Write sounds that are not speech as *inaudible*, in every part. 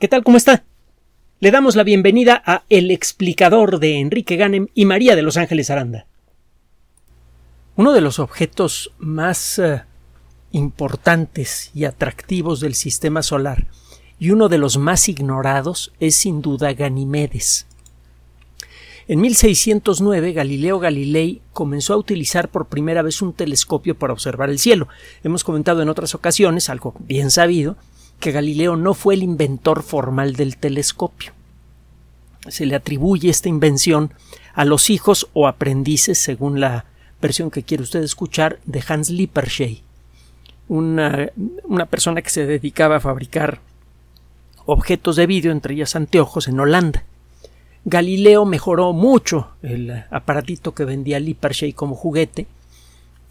¿Qué tal? ¿Cómo está? Le damos la bienvenida a El explicador de Enrique Ganem y María de Los Ángeles Aranda. Uno de los objetos más uh, importantes y atractivos del sistema solar y uno de los más ignorados es sin duda Ganimedes. En 1609 Galileo Galilei comenzó a utilizar por primera vez un telescopio para observar el cielo. Hemos comentado en otras ocasiones, algo bien sabido, que Galileo no fue el inventor formal del telescopio. Se le atribuye esta invención a los hijos o aprendices, según la versión que quiere usted escuchar, de Hans Lippershey, una, una persona que se dedicaba a fabricar objetos de vídeo, entre ellas anteojos, en Holanda. Galileo mejoró mucho el aparatito que vendía Lippershey como juguete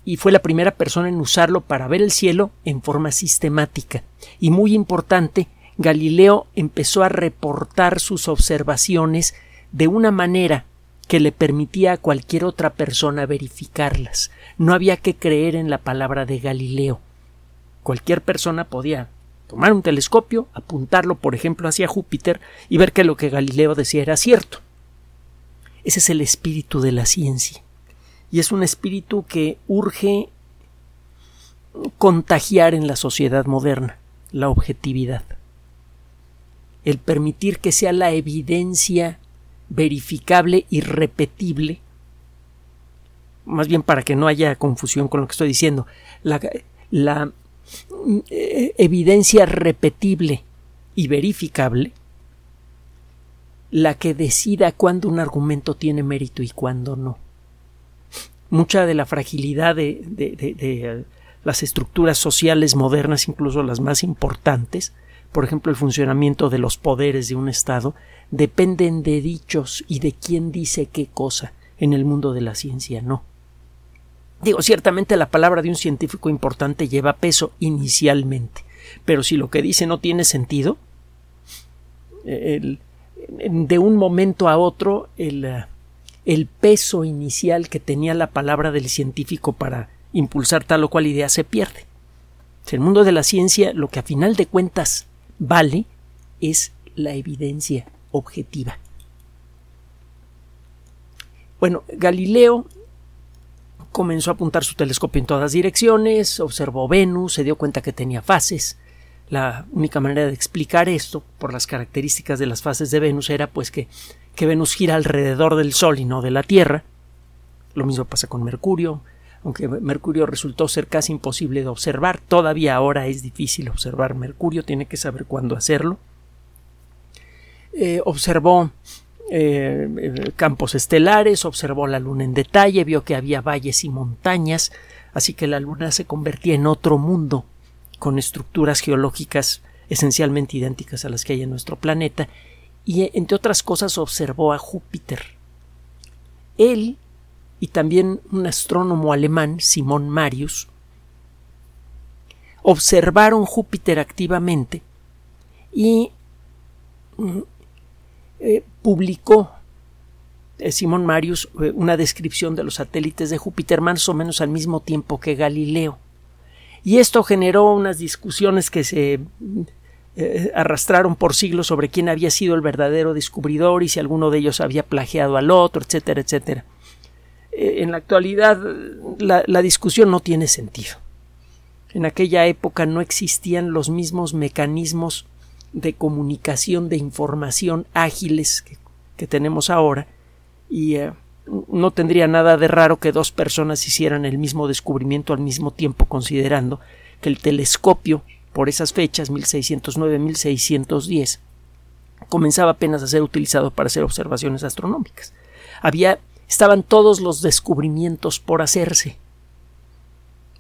y fue la primera persona en usarlo para ver el cielo en forma sistemática. Y muy importante, Galileo empezó a reportar sus observaciones de una manera que le permitía a cualquier otra persona verificarlas. No había que creer en la palabra de Galileo. Cualquier persona podía tomar un telescopio, apuntarlo, por ejemplo, hacia Júpiter y ver que lo que Galileo decía era cierto. Ese es el espíritu de la ciencia y es un espíritu que urge contagiar en la sociedad moderna la objetividad. El permitir que sea la evidencia verificable y repetible, más bien para que no haya confusión con lo que estoy diciendo, la, eh, evidencia repetible y verificable, la que decida cuándo un argumento tiene mérito y cuándo no mucha de la fragilidad de, las estructuras sociales modernas, incluso las más importantes, por ejemplo el funcionamiento de los poderes de un Estado, dependen de dichos y de quién dice qué cosa. En el mundo de la ciencia no. Digo, ciertamente la palabra de un científico importante lleva peso inicialmente, pero si lo que dice no tiene sentido, de un momento a otro el, el peso inicial que tenía la palabra del científico para impulsar tal o cual idea se pierde. En el mundo de la ciencia lo que a final de cuentas vale es la evidencia objetiva. Bueno, Galileo comenzó a apuntar su telescopio en todas direcciones, observó Venus, se dio cuenta que tenía fases. La única manera de explicar esto, por las características de las fases de Venus, era pues que que Venus gira alrededor del Sol y no de la Tierra. Lo mismo pasa con Mercurio, aunque Mercurio resultó ser casi imposible de observar, todavía ahora es difícil observar Mercurio, tiene que saber cuándo hacerlo. Eh, observó eh, campos estelares, observó la Luna en detalle, vio que había valles y montañas, así que la Luna se convertía en otro mundo, con estructuras geológicas esencialmente idénticas a las que hay en nuestro planeta, y entre otras cosas observó a Júpiter. Él y también un astrónomo alemán, Simón Marius, observaron Júpiter activamente y mm, eh, publicó eh, Simón Marius eh, una descripción de los satélites de Júpiter más o menos al mismo tiempo que Galileo. Y esto generó unas discusiones que se eh, arrastraron por siglos sobre quién había sido el verdadero descubridor y si alguno de ellos había plagiado al otro, etcétera, etcétera. Eh, en la actualidad la, discusión no tiene sentido. En aquella época no existían los mismos mecanismos de comunicación de información ágiles que, que tenemos ahora y eh, no tendría nada de raro que dos personas hicieran el mismo descubrimiento al mismo tiempo considerando que el telescopio por esas fechas, 1609-1610, comenzaba apenas a ser utilizado para hacer observaciones astronómicas. Había, estaban todos los descubrimientos por hacerse.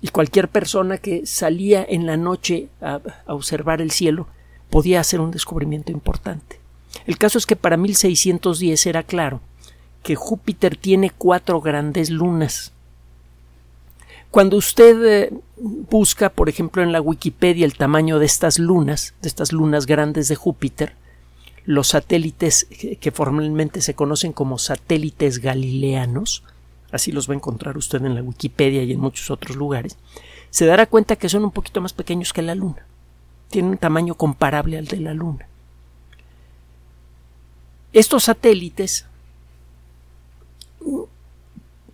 Y cualquier persona que salía en la noche a, a observar el cielo podía hacer un descubrimiento importante. El caso es que para 1610 era claro que Júpiter tiene cuatro grandes lunas cuando usted eh, busca, por ejemplo, en la Wikipedia el tamaño de estas lunas, de estas lunas grandes de Júpiter, los satélites que formalmente se conocen como satélites galileanos, así los va a encontrar usted en la Wikipedia y en muchos otros lugares, se dará cuenta que son un poquito más pequeños que la Luna. Tienen un tamaño comparable al de la Luna. estos satélites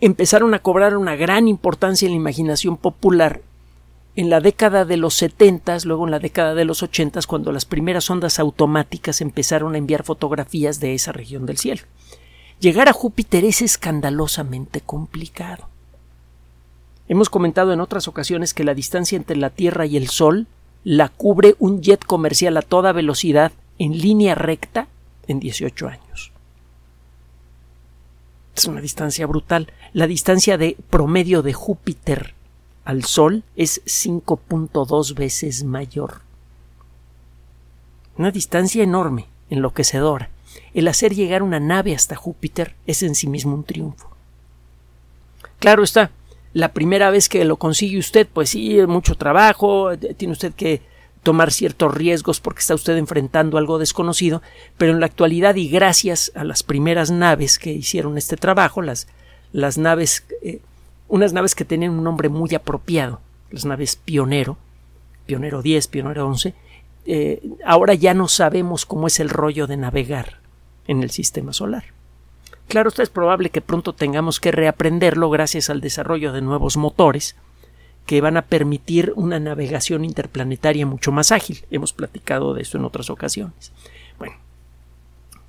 empezaron a cobrar una gran importancia en la imaginación popular en la década de los 70, luego en la década de los 80, cuando las primeras ondas automáticas empezaron a enviar fotografías de esa región del cielo. Llegar a Júpiter es escandalosamente complicado. Hemos comentado en otras ocasiones que la distancia entre la Tierra y el Sol la cubre un jet comercial a toda velocidad en línea recta en 18 años. Es una distancia brutal. La distancia de promedio de Júpiter al Sol es 5.2 veces mayor. Una distancia enorme, enloquecedora. El hacer llegar una nave hasta Júpiter es en sí mismo un triunfo. Claro está, la primera vez que lo consigue usted, pues sí, mucho trabajo, tiene usted que tomar ciertos riesgos porque está usted enfrentando algo desconocido, pero en la actualidad y gracias a las primeras naves que hicieron este trabajo, las, las naves, eh, unas naves que tenían un nombre muy apropiado, las naves Pionero, Pionero 10, Pionero 11, eh, ahora ya no sabemos cómo es el rollo de navegar en el sistema solar. Claro, esto es probable que pronto tengamos que reaprenderlo gracias al desarrollo de nuevos motores que van a permitir una navegación interplanetaria mucho más ágil. Hemos platicado de esto en otras ocasiones. Bueno,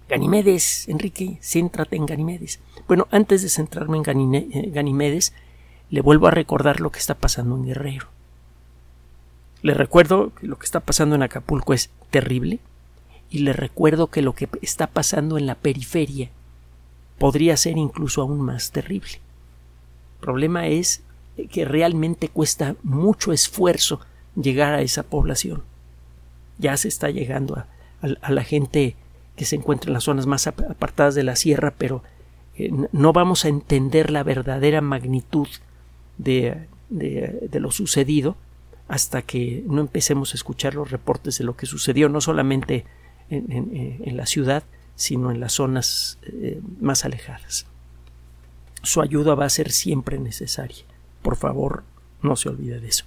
Ganimedes, Enrique, céntrate en Ganimedes. Bueno, antes de centrarme en eh, Ganimedes, le vuelvo a recordar lo que está pasando en Guerrero. Le recuerdo que lo que está pasando en Acapulco es terrible y le recuerdo que lo que está pasando en la periferia podría ser incluso aún más terrible. El problema es que realmente cuesta mucho esfuerzo llegar a esa población. Ya se está llegando a, la gente que se encuentra en las zonas más apartadas de la sierra, pero eh, no vamos a entender la verdadera magnitud de, de, lo sucedido hasta que no empecemos a escuchar los reportes de lo que sucedió, no solamente en la ciudad, sino en las zonas eh, más alejadas. Su ayuda va a ser siempre necesaria. Por favor, no se olvide de eso.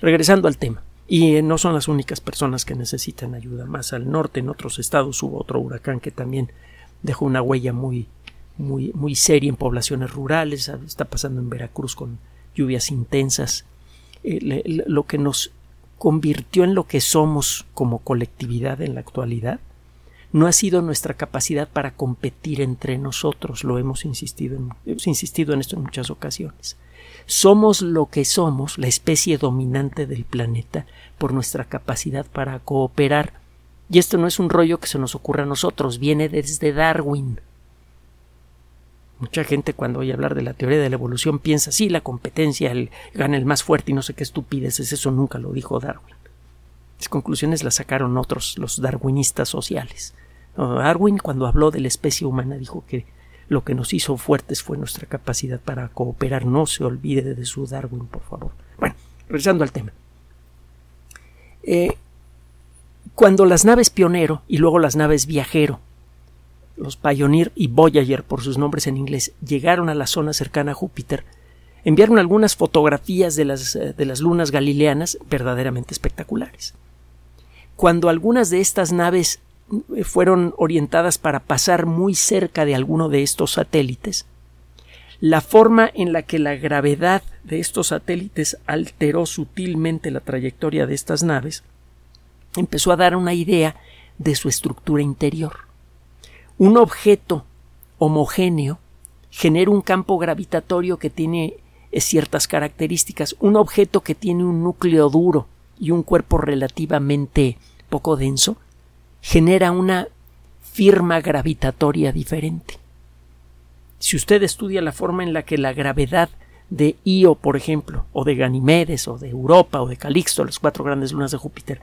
Regresando al tema. Y eh, no son las únicas personas que necesitan ayuda. Más al norte, en otros estados, hubo otro huracán que también dejó una huella muy, muy, muy seria en poblaciones rurales. Está pasando en Veracruz con lluvias intensas. Eh, lo que nos convirtió en lo que somos como colectividad en la actualidad no ha sido nuestra capacidad para competir entre nosotros, lo hemos insistido hemos insistido en esto en muchas ocasiones. Somos lo que somos, la especie dominante del planeta, por nuestra capacidad para cooperar. Y esto no es un rollo que se nos ocurra a nosotros, viene desde Darwin. Mucha gente cuando oye hablar de la teoría de la evolución piensa, sí, la competencia, el, gana el más fuerte y no sé qué estupidez es eso, nunca lo dijo Darwin. Las conclusiones las sacaron otros, los darwinistas sociales. Darwin, cuando habló de la especie humana, dijo que lo que nos hizo fuertes fue nuestra capacidad para cooperar. No se olvide de su Darwin, por favor. Bueno, regresando al tema. Eh, cuando las naves Pionero y luego las naves Viajero, los Pioneer y Voyager por sus nombres en inglés, llegaron a la zona cercana a Júpiter, enviaron algunas fotografías de las, eh, de las lunas galileanas verdaderamente espectaculares cuando algunas de estas naves fueron orientadas para pasar muy cerca de alguno de estos satélites, la forma en la que la gravedad de estos satélites alteró sutilmente la trayectoria de estas naves empezó a dar una idea de su estructura interior. Un objeto homogéneo genera un campo gravitatorio que tiene eh, ciertas características. Un objeto que tiene un núcleo duro y un cuerpo relativamente poco denso, genera una firma gravitatoria diferente. Si usted estudia la forma en la que la gravedad de Io, por ejemplo, o de Ganimedes, o de Europa, o de Calixto, las cuatro grandes lunas de Júpiter,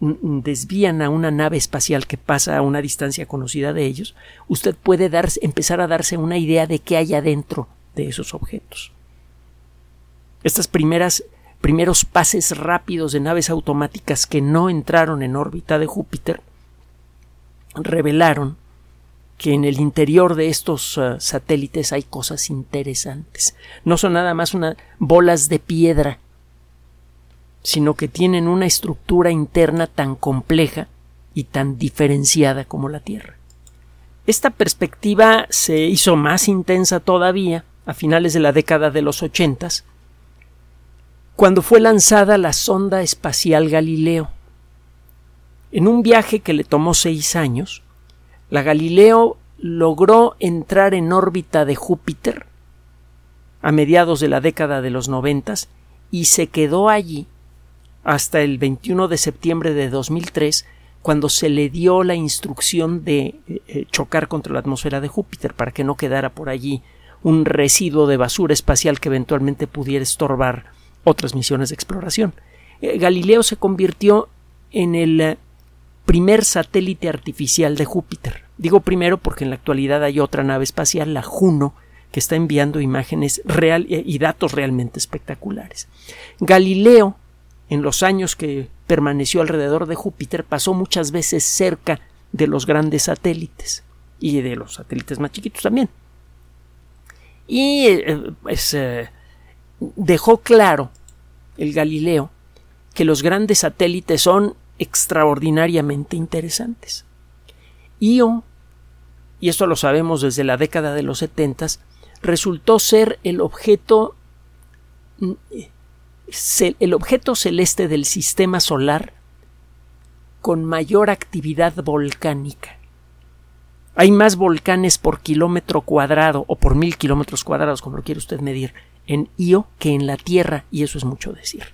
desvían a una nave espacial que pasa a una distancia conocida de ellos, usted puede empezar a darse una idea de qué hay adentro de esos objetos. Estas primeras primeros pases rápidos de naves automáticas que no entraron en órbita de Júpiter revelaron que en el interior de estos uh, satélites hay cosas interesantes. No son nada más unas bolas de piedra, sino que tienen una estructura interna tan compleja y tan diferenciada como la Tierra. Esta perspectiva se hizo más intensa todavía a finales de la década de los ochentas, cuando fue lanzada la sonda espacial Galileo. En un viaje que le tomó seis años, la Galileo logró entrar en órbita de Júpiter a mediados de la década de los noventas y se quedó allí hasta el 21 de septiembre de 2003 cuando se le dio la instrucción de eh, eh, chocar contra la atmósfera de Júpiter para que no quedara por allí un residuo de basura espacial que eventualmente pudiera estorbar otras misiones de exploración. Eh, Galileo se convirtió en el primer satélite artificial de Júpiter. Digo primero porque en la actualidad hay otra nave espacial, la Juno, que está enviando imágenes real y datos realmente espectaculares. Galileo en los años que permaneció alrededor de Júpiter pasó muchas veces cerca de los grandes satélites y de los satélites más chiquitos también. Y eh, pues, eh, dejó claro el Galileo que los grandes satélites son extraordinariamente interesantes. Io, y esto lo sabemos desde la década de los setentas, resultó ser el objeto el objeto celeste del sistema solar con mayor actividad volcánica. Hay más volcanes por kilómetro cuadrado o por mil kilómetros cuadrados, como lo quiere usted medir, en Io que en la Tierra, y eso es mucho decir.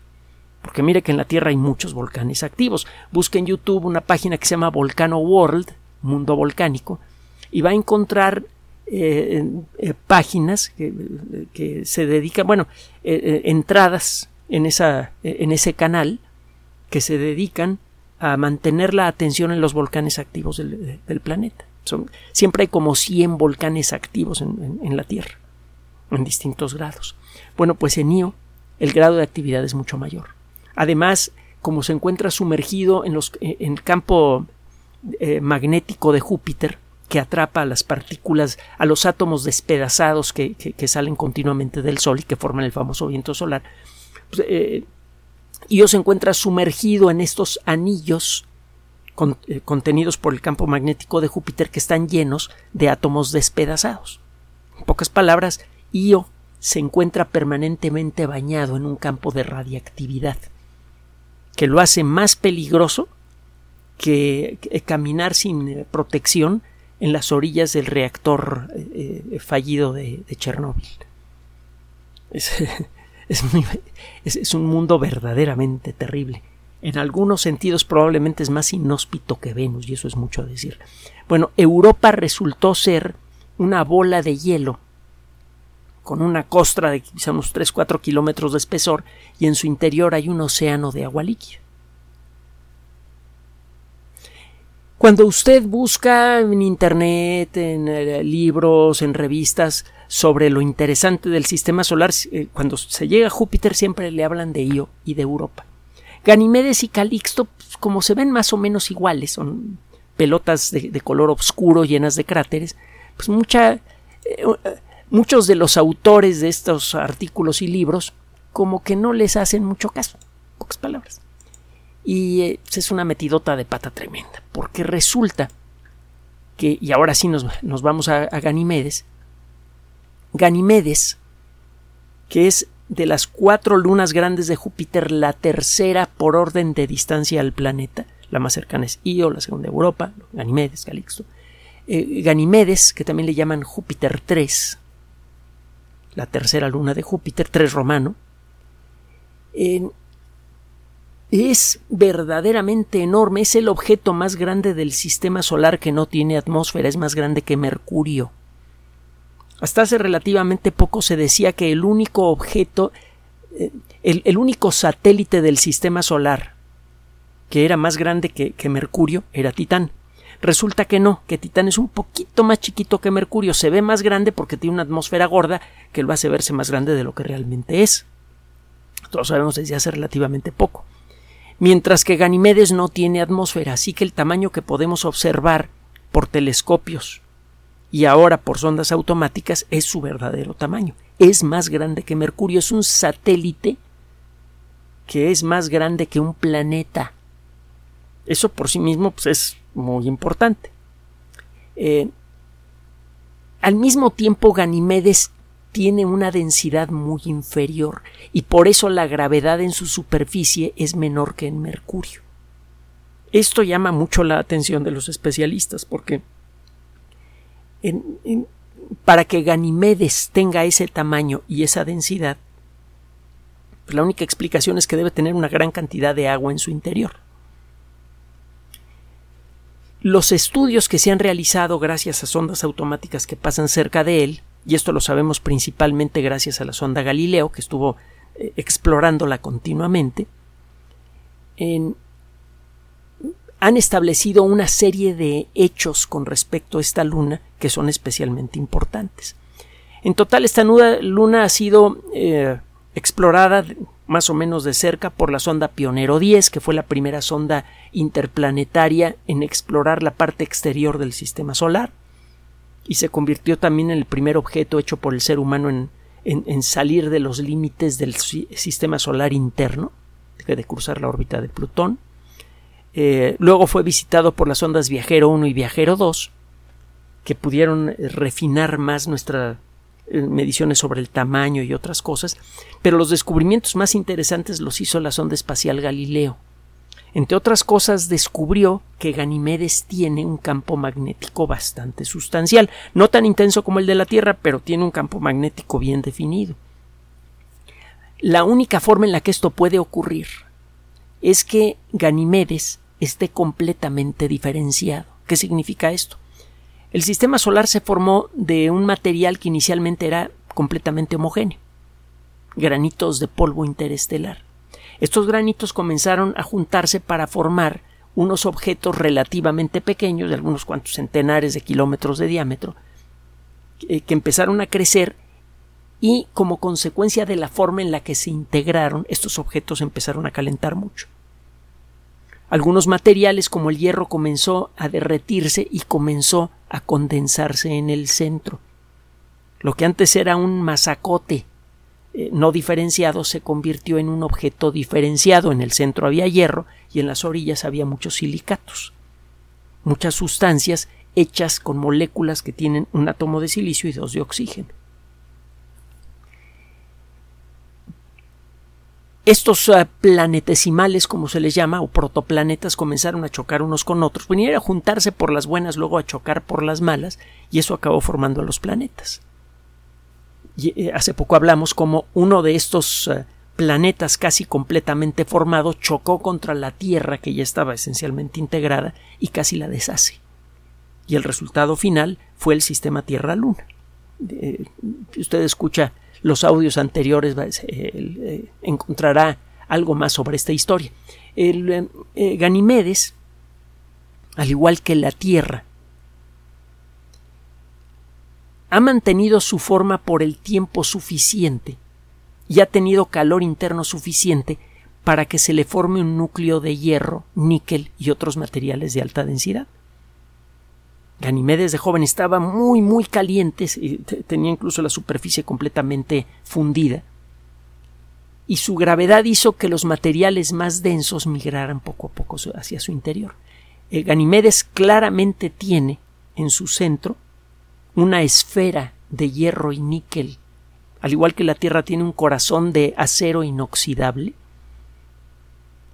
Porque mire que en la Tierra hay muchos volcanes activos. Busque en YouTube una página que se llama Volcano World, Mundo Volcánico, y va a encontrar eh, eh, páginas que, se dedican, bueno, eh, entradas en, esa, en ese canal que se dedican a mantener la atención en los volcanes activos del, planeta. Son, siempre hay como 100 volcanes activos en, la Tierra, en distintos grados. Bueno, pues en Io el grado de actividad es mucho mayor. Además, como se encuentra sumergido en, en el campo eh, magnético de Júpiter, que atrapa a las partículas, a los átomos despedazados que, salen continuamente del Sol y que forman el famoso viento solar, pues, eh, se encuentra sumergido en estos anillos eh, contenidos por el campo magnético de Júpiter que están llenos de átomos despedazados. En pocas palabras, Io se encuentra permanentemente bañado en un campo de radiactividad que lo hace más peligroso que, caminar sin eh, protección en las orillas del reactor eh, fallido de, Chernóbil. *laughs* Es, un mundo verdaderamente terrible. En algunos sentidos probablemente es más inhóspito que Venus, y eso es mucho decir. Bueno, Europa resultó ser una bola de hielo con una costra de quizá unos 3-4 kilómetros de espesor y en su interior hay un océano de agua líquida. Cuando usted busca en Internet, en eh, libros, en revistas sobre lo interesante del sistema solar, eh, cuando se llega a Júpiter siempre le hablan de Io y de Europa. Ganimedes y Calixto, pues, como se ven más o menos iguales, son pelotas de, color oscuro llenas de cráteres, pues mucha, eh, muchos de los autores de estos artículos y libros como que no les hacen mucho caso, pocas palabras. Y eh, es una metidota de pata tremenda, porque resulta que, y ahora sí nos, vamos a, a Ganimedes, Ganimedes, que es de las cuatro lunas grandes de Júpiter la tercera por orden de distancia al planeta, la más cercana es Io, la segunda Europa, Ganimedes, Calixto. Eh, Ganimedes, que también le llaman Júpiter 3, la tercera luna de Júpiter, 3 romano, es verdaderamente enorme, es el objeto más grande del sistema solar que no tiene atmósfera, es más grande que Mercurio. Hasta hace relativamente poco se decía que el único objeto, eh, el, único satélite del sistema solar que era más grande que, que Mercurio era Titán. Resulta que no, que Titán es un poquito más chiquito que Mercurio, se ve más grande porque tiene una atmósfera gorda que lo hace verse más grande de lo que realmente es. Todos sabemos desde hace relativamente poco mientras que Ganimedes no tiene atmósfera, así que el tamaño que podemos observar por telescopios y ahora por sondas automáticas es su verdadero tamaño. Es más grande que Mercurio, es un satélite que es más grande que un planeta. Eso por sí mismo pues, es muy importante. Eh, al mismo tiempo, Ganimedes tiene una densidad muy inferior y por eso la gravedad en su superficie es menor que en Mercurio. Esto llama mucho la atención de los especialistas porque para que Ganimedes tenga ese tamaño y esa densidad, pues la única explicación es que debe tener una gran cantidad de agua en su interior. Los estudios que se han realizado gracias a sondas automáticas que pasan cerca de él, y esto lo sabemos principalmente gracias a la sonda Galileo, que estuvo eh, explorándola continuamente, han establecido una serie de hechos con respecto a esta luna que son especialmente importantes. En total, esta luna ha sido eh, explorada más o menos de cerca por la sonda Pionero 10, que fue la primera sonda interplanetaria en explorar la parte exterior del sistema solar, y se convirtió también en el primer objeto hecho por el ser humano en, en, salir de los límites del sistema solar interno, de cruzar la órbita de Plutón. Eh, luego fue visitado por las ondas Viajero 1 y Viajero 2, que pudieron refinar más nuestra mediciones sobre el tamaño y otras cosas, pero los descubrimientos más interesantes los hizo la sonda espacial Galileo. Entre otras cosas, descubrió que Ganimedes tiene un campo magnético bastante sustancial, no tan intenso como el de la Tierra, pero tiene un campo magnético bien definido. La única forma en la que esto puede ocurrir es que Ganimedes esté completamente diferenciado. ¿Qué significa esto? El sistema solar se formó de un material que inicialmente era completamente homogéneo, granitos de polvo interestelar. Estos granitos comenzaron a juntarse para formar unos objetos relativamente pequeños, de algunos cuantos centenares de kilómetros de diámetro, que, empezaron a crecer y como consecuencia de la forma en la que se integraron, estos objetos empezaron a calentar mucho. Algunos materiales como el hierro comenzó a derretirse y comenzó a condensarse en el centro. Lo que antes era un masacote eh, no diferenciado se convirtió en un objeto diferenciado. En el centro había hierro y en las orillas había muchos silicatos, muchas sustancias hechas con moléculas que tienen un átomo de silicio y dos de oxígeno. Estos uh, planetesimales, como se les llama, o protoplanetas, comenzaron a chocar unos con otros. Venían a juntarse por las buenas, luego a chocar por las malas, y eso acabó formando a los planetas. Y, eh, hace poco hablamos como uno de estos uh, planetas casi completamente formado chocó contra la Tierra, que ya estaba esencialmente integrada, y casi la deshace. Y el resultado final fue el sistema Tierra-Luna. Eh, usted escucha los audios anteriores eh, encontrará algo más sobre esta historia. El, eh, eh, Ganimedes, al igual que la Tierra, ha mantenido su forma por el tiempo suficiente y ha tenido calor interno suficiente para que se le forme un núcleo de hierro, níquel y otros materiales de alta densidad. Ganimedes de joven estaba muy, muy caliente, tenía incluso la superficie completamente fundida, y su gravedad hizo que los materiales más densos migraran poco a poco hacia su interior. El Ganimedes claramente tiene en su centro una esfera de hierro y níquel, al igual que la Tierra tiene un corazón de acero inoxidable.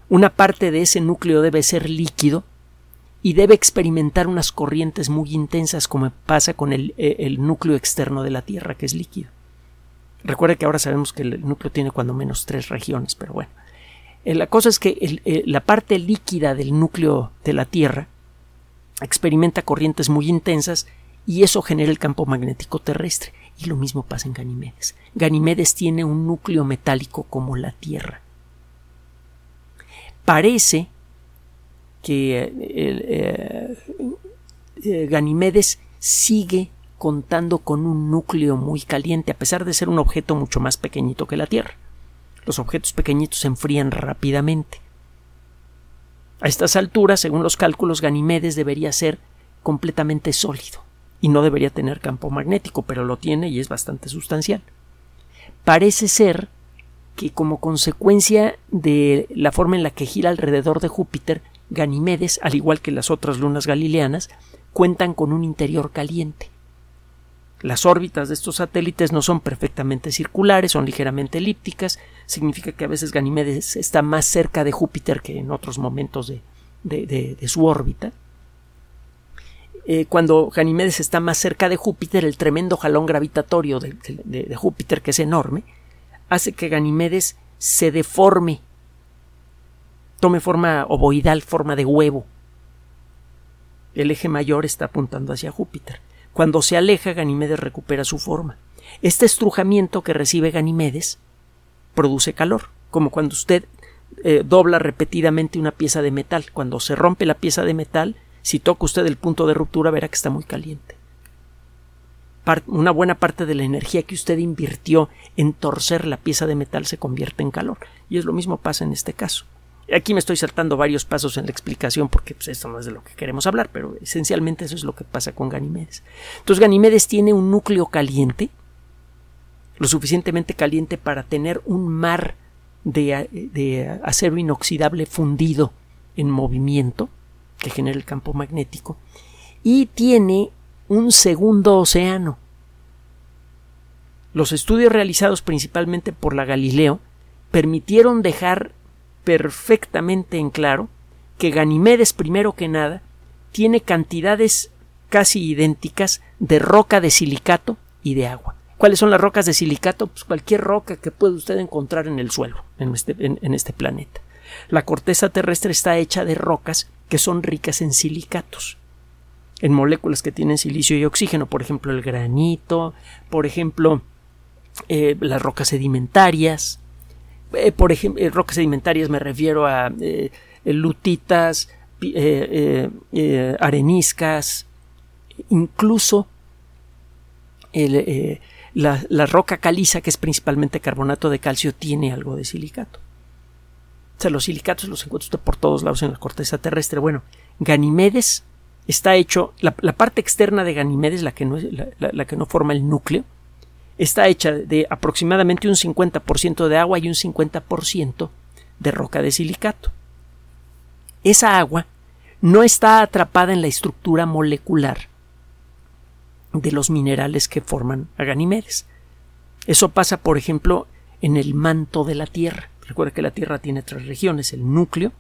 Una parte de ese núcleo debe ser líquido y debe experimentar unas corrientes muy intensas como pasa con el, eh, núcleo externo de la Tierra, que es líquido. Recuerde que ahora sabemos que el núcleo tiene cuando menos tres regiones, pero bueno. Eh, la cosa es que eh, la parte líquida del núcleo de la Tierra experimenta corrientes muy intensas y eso genera el campo magnético terrestre. Y lo mismo pasa en Ganimedes. Ganimedes tiene un núcleo metálico como la Tierra. Parece que eh, eh, Ganimedes sigue contando con un núcleo muy caliente, a pesar de ser un objeto mucho más pequeñito que la Tierra. Los objetos pequeñitos se enfrían rápidamente. A estas alturas, según los cálculos, Ganimedes debería ser completamente sólido y no debería tener campo magnético, pero lo tiene y es bastante sustancial. Parece ser que como consecuencia de la forma en la que gira alrededor de Júpiter, Ganimedes, al igual que las otras lunas galileanas, cuentan con un interior caliente. Las órbitas de estos satélites no son perfectamente circulares, son ligeramente elípticas. Significa que a veces Ganímedes está más cerca de Júpiter que en otros momentos de, su órbita. Eh, cuando Ganímedes está más cerca de Júpiter, el tremendo jalón gravitatorio de, de Júpiter, que es enorme, hace que Ganímedes se deforme, tome forma ovoidal, forma de huevo. El eje mayor está apuntando hacia Júpiter. Cuando se aleja, Ganímedes recupera su forma. Este estrujamiento que recibe Ganímedes produce calor, como cuando usted eh, dobla repetidamente una pieza de metal. Cuando se rompe la pieza de metal, si toca usted el punto de ruptura, verá que está muy caliente. una buena parte de la energía que usted invirtió en torcer la pieza de metal se convierte en calor. Y es lo mismo pasa en este caso. Aquí me estoy saltando varios pasos en la explicación porque pues, esto no es de lo que queremos hablar, pero esencialmente eso es lo que pasa con Ganimedes. Entonces Ganimedes tiene un núcleo caliente, lo suficientemente caliente para tener un mar de, de acero inoxidable fundido en movimiento que genera el campo magnético y tiene un segundo océano. Los estudios realizados principalmente por la Galileo permitieron dejar perfectamente en claro que Ganimedes, primero que nada, tiene cantidades casi idénticas de roca de silicato y de agua. ¿Cuáles son las rocas de silicato? Pues cualquier roca que pueda usted encontrar en el suelo, en este, este planeta. La corteza terrestre está hecha de rocas que son ricas en silicatos, en moléculas que tienen silicio y oxígeno, por ejemplo el granito, por ejemplo eh, las rocas sedimentarias, eh, por ejemplo, eh, rocas sedimentarias me refiero a eh, lutitas, areniscas, incluso la, roca caliza, que es principalmente carbonato de calcio, tiene algo de silicato. O sea, los silicatos los encuentra usted por todos lados en la corteza terrestre. Bueno, Ganimedes está hecho, la, parte externa de Ganimedes, la que, no, la que no forma el núcleo, está hecha de aproximadamente un 50% de agua y un 50% de roca de silicato. Esa agua no está atrapada en la estructura molecular de los minerales que forman a. Eso pasa, por ejemplo, en el manto de la Tierra. Recuerda que la Tierra tiene tres regiones, el núcleo,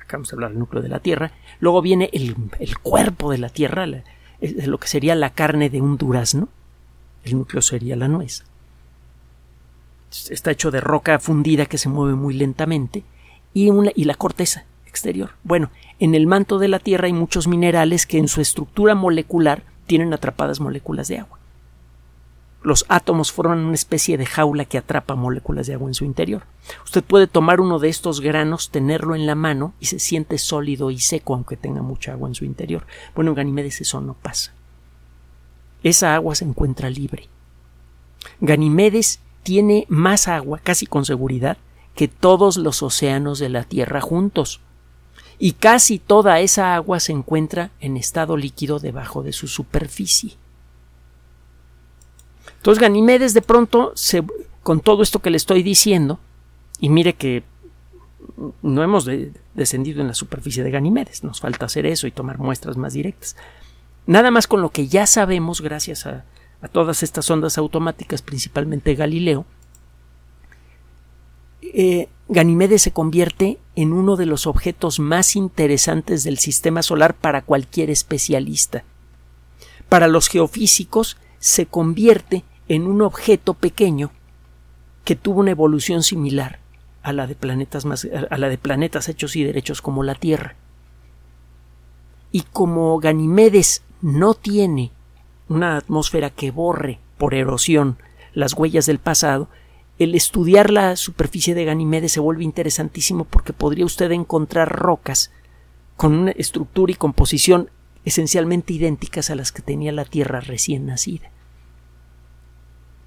acabamos de hablar del núcleo de la Tierra, luego viene el, cuerpo de la Tierra, lo que sería la carne de un durazno, el núcleo sería la nuez. Está hecho de roca fundida que se mueve muy lentamente y, una, y la corteza exterior. Bueno, en el manto de la Tierra hay muchos minerales que en su estructura molecular tienen atrapadas moléculas de agua. Los átomos forman una especie de jaula que atrapa moléculas de agua en su interior. Usted puede tomar uno de estos granos, tenerlo en la mano y se siente sólido y seco aunque tenga mucha agua en su interior. Bueno, en Ganimedes eso no pasa esa agua se encuentra libre. Ganimedes tiene más agua, casi con seguridad, que todos los océanos de la Tierra juntos. Y casi toda esa agua se encuentra en estado líquido debajo de su superficie. Entonces Ganimedes de pronto, se, con todo esto que le estoy diciendo, y mire que no hemos descendido en la superficie de Ganimedes, nos falta hacer eso y tomar muestras más directas. Nada más con lo que ya sabemos gracias a, todas estas ondas automáticas, principalmente Galileo, eh, Ganimedes se convierte en uno de los objetos más interesantes del sistema solar para cualquier especialista. Para los geofísicos se convierte en un objeto pequeño que tuvo una evolución similar a la de planetas más, a la de planetas hechos y derechos como la Tierra. Y como Ganimedes no tiene una atmósfera que borre por erosión las huellas del pasado, el estudiar la superficie de Ganimedes se vuelve interesantísimo porque podría usted encontrar rocas con una estructura y composición esencialmente idénticas a las que tenía la Tierra recién nacida.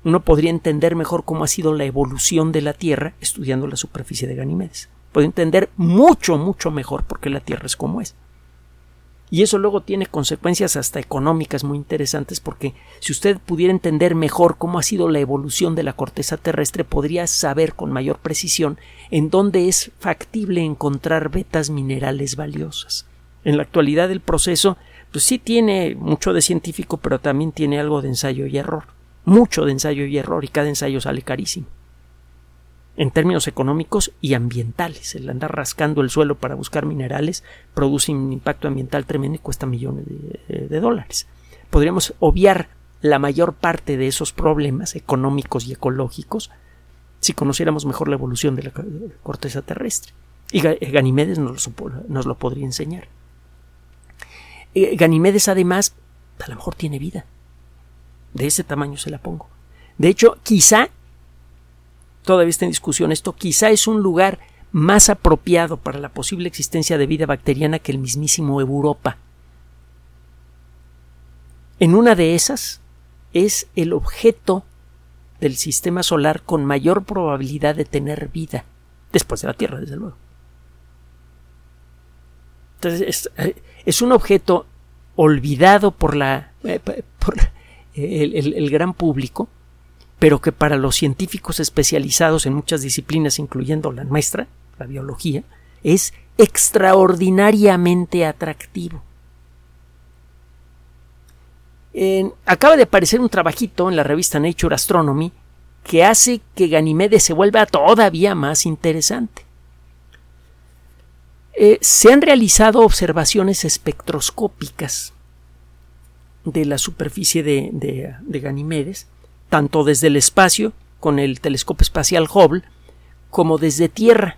Uno podría entender mejor cómo ha sido la evolución de la Tierra estudiando la superficie de Ganimedes. Puede entender mucho, mucho mejor por qué la Tierra es como es. Y eso luego tiene consecuencias hasta económicas muy interesantes porque si usted pudiera entender mejor cómo ha sido la evolución de la corteza terrestre, podría saber con mayor precisión en dónde es factible encontrar vetas minerales valiosas. En la actualidad el proceso pues sí tiene mucho de científico, pero también tiene algo de ensayo y error. Mucho de ensayo y error, y cada ensayo sale carísimo. En términos económicos y ambientales. El andar rascando el suelo para buscar minerales produce un impacto ambiental tremendo y cuesta millones de, de dólares. Podríamos obviar la mayor parte de esos problemas económicos y ecológicos si conociéramos mejor la evolución de la corteza terrestre. Y Ganimedes nos lo, nos lo podría enseñar. Eh, Ganimedes además a lo mejor tiene vida. De ese tamaño se la pongo. De hecho, quizá, todavía está en discusión esto, quizá es un lugar más apropiado para la posible existencia de vida bacteriana que el mismísimo Europa. En una de esas es el objeto del sistema solar con mayor probabilidad de tener vida, después de la Tierra, desde luego. Entonces, es, un objeto olvidado por la eh, por el, gran público, pero que para los científicos especializados en muchas disciplinas, incluyendo la nuestra, la biología, es extraordinariamente atractivo. acaba de aparecer un trabajito en la revista Nature Astronomy que hace que Ganimedes se vuelva todavía más interesante. Eh, se han realizado observaciones espectroscópicas de la superficie de, de, tanto desde el espacio, con el telescopio espacial Hubble, como desde Tierra,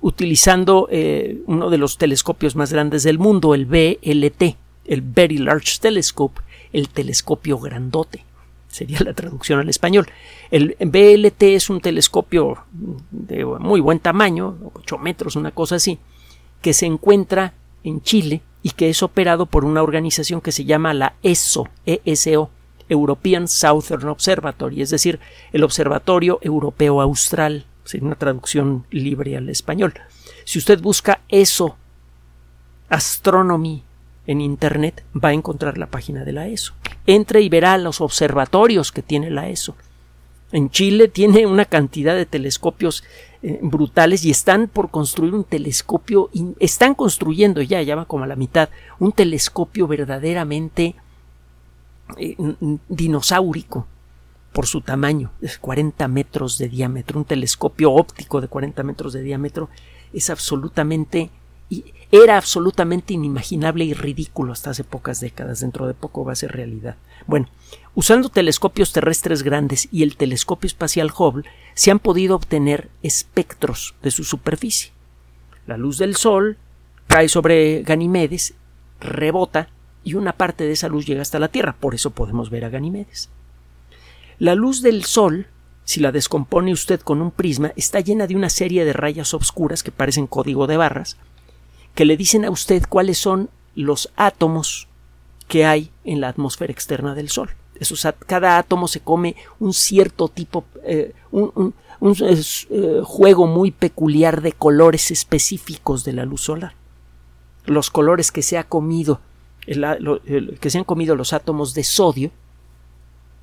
utilizando eh, uno de los telescopios más grandes del mundo, el BLT, el Very Large Telescope, el telescopio grandote. Sería la traducción al español. El BLT es un telescopio de muy buen tamaño, 8 metros, una cosa así, que se encuentra en Chile y que es operado por una organización que se llama la ESO, ESO, European Southern Observatory, es decir, el Observatorio Europeo Austral, sería una traducción libre al español. Si usted busca ESO Astronomy en Internet, va a encontrar la página de la ESO. Entre y verá los observatorios que tiene la ESO. En Chile tiene una cantidad de telescopios eh, brutales y están por construir un telescopio, están construyendo ya, ya va como a la mitad, un telescopio verdaderamente eh, dinosaurico por su tamaño, es 40 metros de diámetro, un telescopio óptico de 40 metros de diámetro, es absolutamente era absolutamente inimaginable y ridículo hasta hace pocas décadas. Dentro de poco va a ser realidad. Bueno, usando telescopios terrestres grandes y el telescopio espacial Hubble, se han podido obtener espectros de su superficie. La luz del Sol cae sobre Ganimedes, rebota y una parte de esa luz llega hasta la Tierra. Por eso podemos ver a Ganimedes. La luz del Sol si la descompone usted con un prisma, está llena de una serie de rayas oscuras que parecen código de barras, que le dicen a usted cuáles son los átomos que hay en la atmósfera externa del Sol. cada átomo se come un cierto tipo, eh, un, eh, juego muy peculiar de colores específicos de la luz solar. Los colores que se ha comido, que se han comido los átomos de sodio,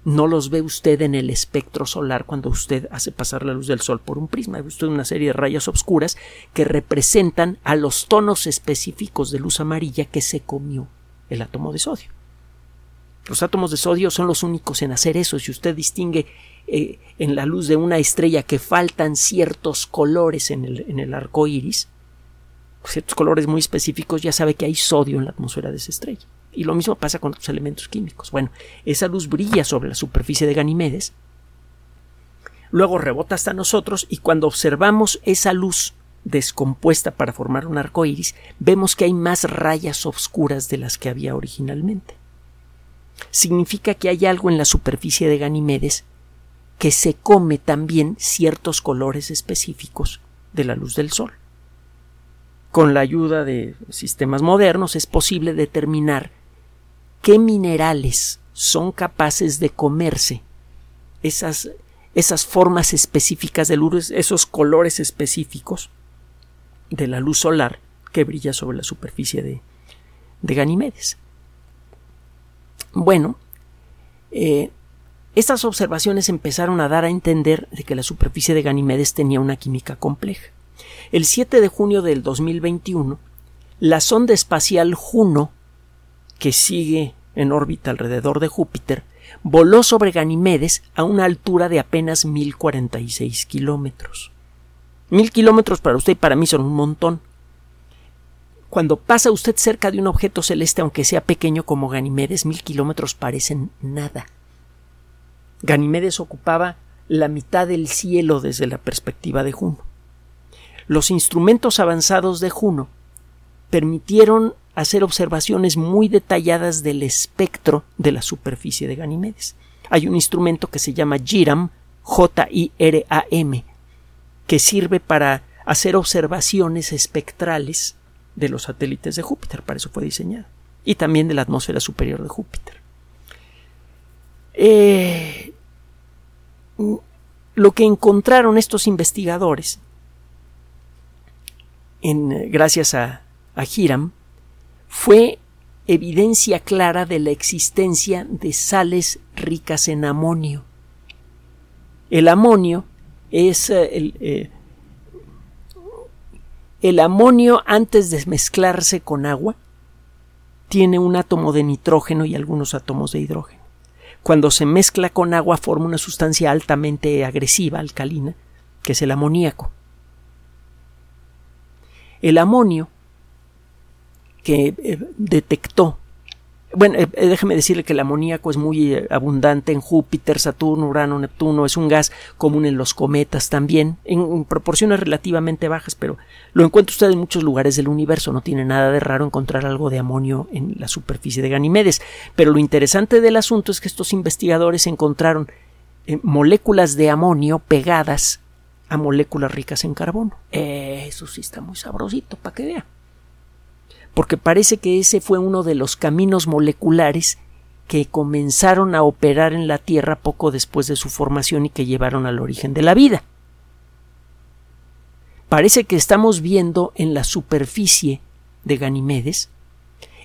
no los ve usted en el espectro solar cuando usted hace pasar la luz del sol por un prisma. Ve usted una serie de rayas oscuras que representan a los tonos específicos de luz amarilla que se comió el átomo de sodio. Los átomos de sodio son los únicos en hacer eso. Si usted distingue eh, en la luz de una estrella que faltan ciertos colores en el, en el arco iris, ciertos colores muy específicos, ya sabe que hay sodio en la atmósfera de esa estrella. Y lo mismo pasa con otros elementos químicos. Bueno, esa luz brilla sobre la superficie de Ganimedes, luego rebota hasta nosotros y cuando observamos esa luz descompuesta para formar un arco iris, vemos que hay más rayas oscuras de las que había originalmente. Significa que hay algo en la superficie de Ganimedes que se come también ciertos colores específicos de la luz del Sol. Con la ayuda de sistemas modernos es posible determinar qué minerales son capaces de comerse esas, esas formas específicas de luz, esos colores específicos de la luz solar que brilla sobre la superficie de, de Ganimedes. Bueno, eh, estas observaciones empezaron a dar a entender de que la superficie de Ganimedes tenía una química compleja. El 7 de junio del 2021, la sonda espacial Juno que sigue en órbita alrededor de Júpiter, voló sobre Ganimedes a una altura de apenas 1046 kilómetros. Mil kilómetros para usted y para mí son un montón. Cuando pasa usted cerca de un objeto celeste, aunque sea pequeño como Ganimedes, mil kilómetros parecen nada. Ganimedes ocupaba la mitad del cielo desde la perspectiva de Juno. Los instrumentos avanzados de Juno permitieron hacer observaciones muy detalladas del espectro de la superficie de Ganimedes. Hay un instrumento que se llama JIRAM, J-I-R-A-M, que sirve para hacer observaciones espectrales de los satélites de Júpiter, para eso fue diseñado, y también de la atmósfera superior de Júpiter. Eh, lo que encontraron estos investigadores, gracias a, a Hiram, fue evidencia clara de la existencia de sales ricas en amonio. El amonio es eh, el, eh, el amonio antes de mezclarse con agua tiene un átomo de nitrógeno y algunos átomos de hidrógeno. Cuando se mezcla con agua forma una sustancia altamente agresiva, alcalina, que es el amoníaco. El amonio que eh, detectó bueno, eh, eh, déjeme decirle que el amoníaco es muy abundante en Júpiter, Saturno, Urano, Neptuno, es un gas común en los cometas también, en, proporciones relativamente bajas, pero lo encuentra usted en muchos lugares del universo, no tiene nada de raro encontrar algo de amonio en la superficie de Ganimedes. Pero lo interesante del asunto es que estos investigadores encontraron moléculas de amonio pegadas a moléculas ricas en carbono. eso sí está muy sabrosito, para que vea porque parece que ese fue uno de los caminos moleculares que comenzaron a operar en la Tierra poco después de su formación y que llevaron al origen de la vida. Parece que estamos viendo en la superficie de Ganimedes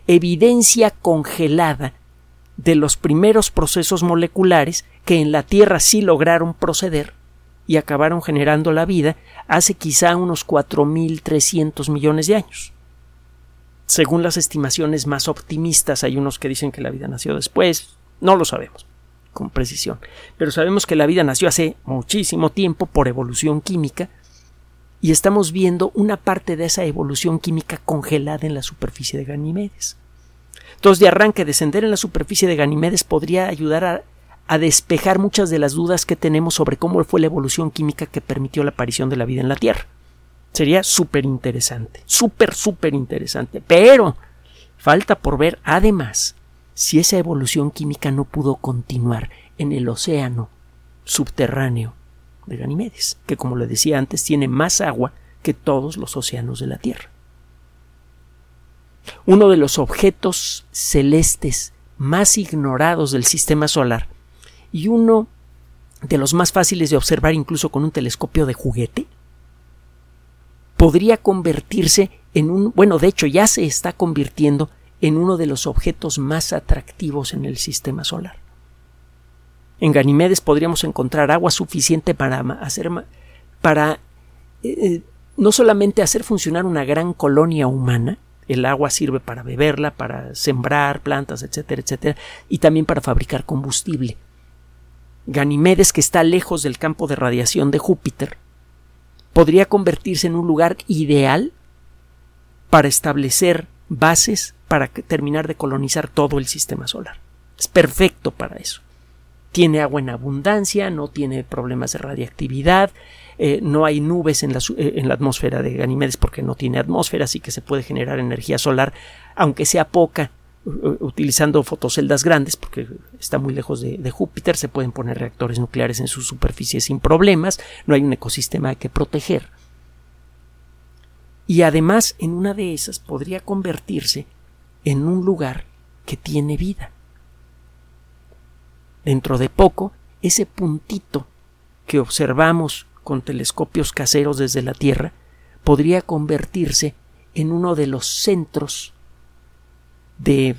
evidencia congelada de los primeros procesos moleculares que en la Tierra sí lograron proceder y acabaron generando la vida hace quizá unos 4.300 millones de años según las estimaciones más optimistas, hay unos que dicen que la vida nació después, no lo sabemos con precisión, pero sabemos que la vida nació hace muchísimo tiempo por evolución química y estamos viendo una parte de esa evolución química congelada en la superficie de Ganimedes. Entonces, de arranque, descender en la superficie de Ganimedes podría ayudar a, a despejar muchas de las dudas que tenemos sobre cómo fue la evolución química que permitió la aparición de la vida en la Tierra. Sería súper interesante, súper, súper interesante. Pero falta por ver, además, si esa evolución química no pudo continuar en el océano subterráneo de Ganimedes, que como le decía antes tiene más agua que todos los océanos de la Tierra. Uno de los objetos celestes más ignorados del sistema solar y uno de los más fáciles de observar incluso con un telescopio de juguete podría convertirse en un, bueno, de hecho ya se está convirtiendo en uno de los objetos más atractivos en el sistema solar. En Ganimedes podríamos encontrar agua suficiente para hacer para eh, eh, no solamente hacer funcionar una gran colonia humana, el agua sirve para beberla, para sembrar plantas, etcétera, etcétera, y también para fabricar combustible. Ganimedes, que está lejos del campo de radiación de Júpiter, podría convertirse en un lugar ideal para establecer bases para terminar de colonizar todo el sistema solar. Es perfecto para eso. Tiene agua en abundancia, no tiene problemas de radiactividad, eh, no hay nubes en la, eh, en la, atmósfera de Ganímedes porque no tiene atmósfera, así que se puede generar energía solar, aunque sea poca, utilizando fotoceldas grandes, porque está muy lejos de, Júpiter, se pueden poner reactores nucleares en su superficie sin problemas, no hay un ecosistema que proteger. Y además, en una de esas podría convertirse en un lugar que tiene vida. Dentro de poco, ese puntito que observamos con telescopios caseros desde la Tierra podría convertirse en uno de los centros de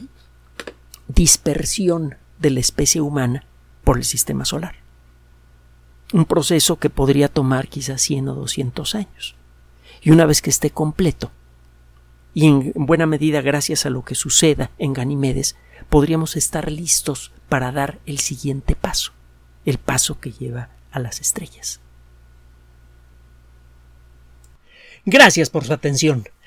dispersión de la especie humana por el sistema solar. Un proceso que podría tomar quizás 100 o 200 años. Y una vez que esté completo, y en buena medida gracias a lo que suceda en Ganimedes, podríamos estar listos para dar el siguiente paso, el paso que lleva a las estrellas. Gracias por su atención.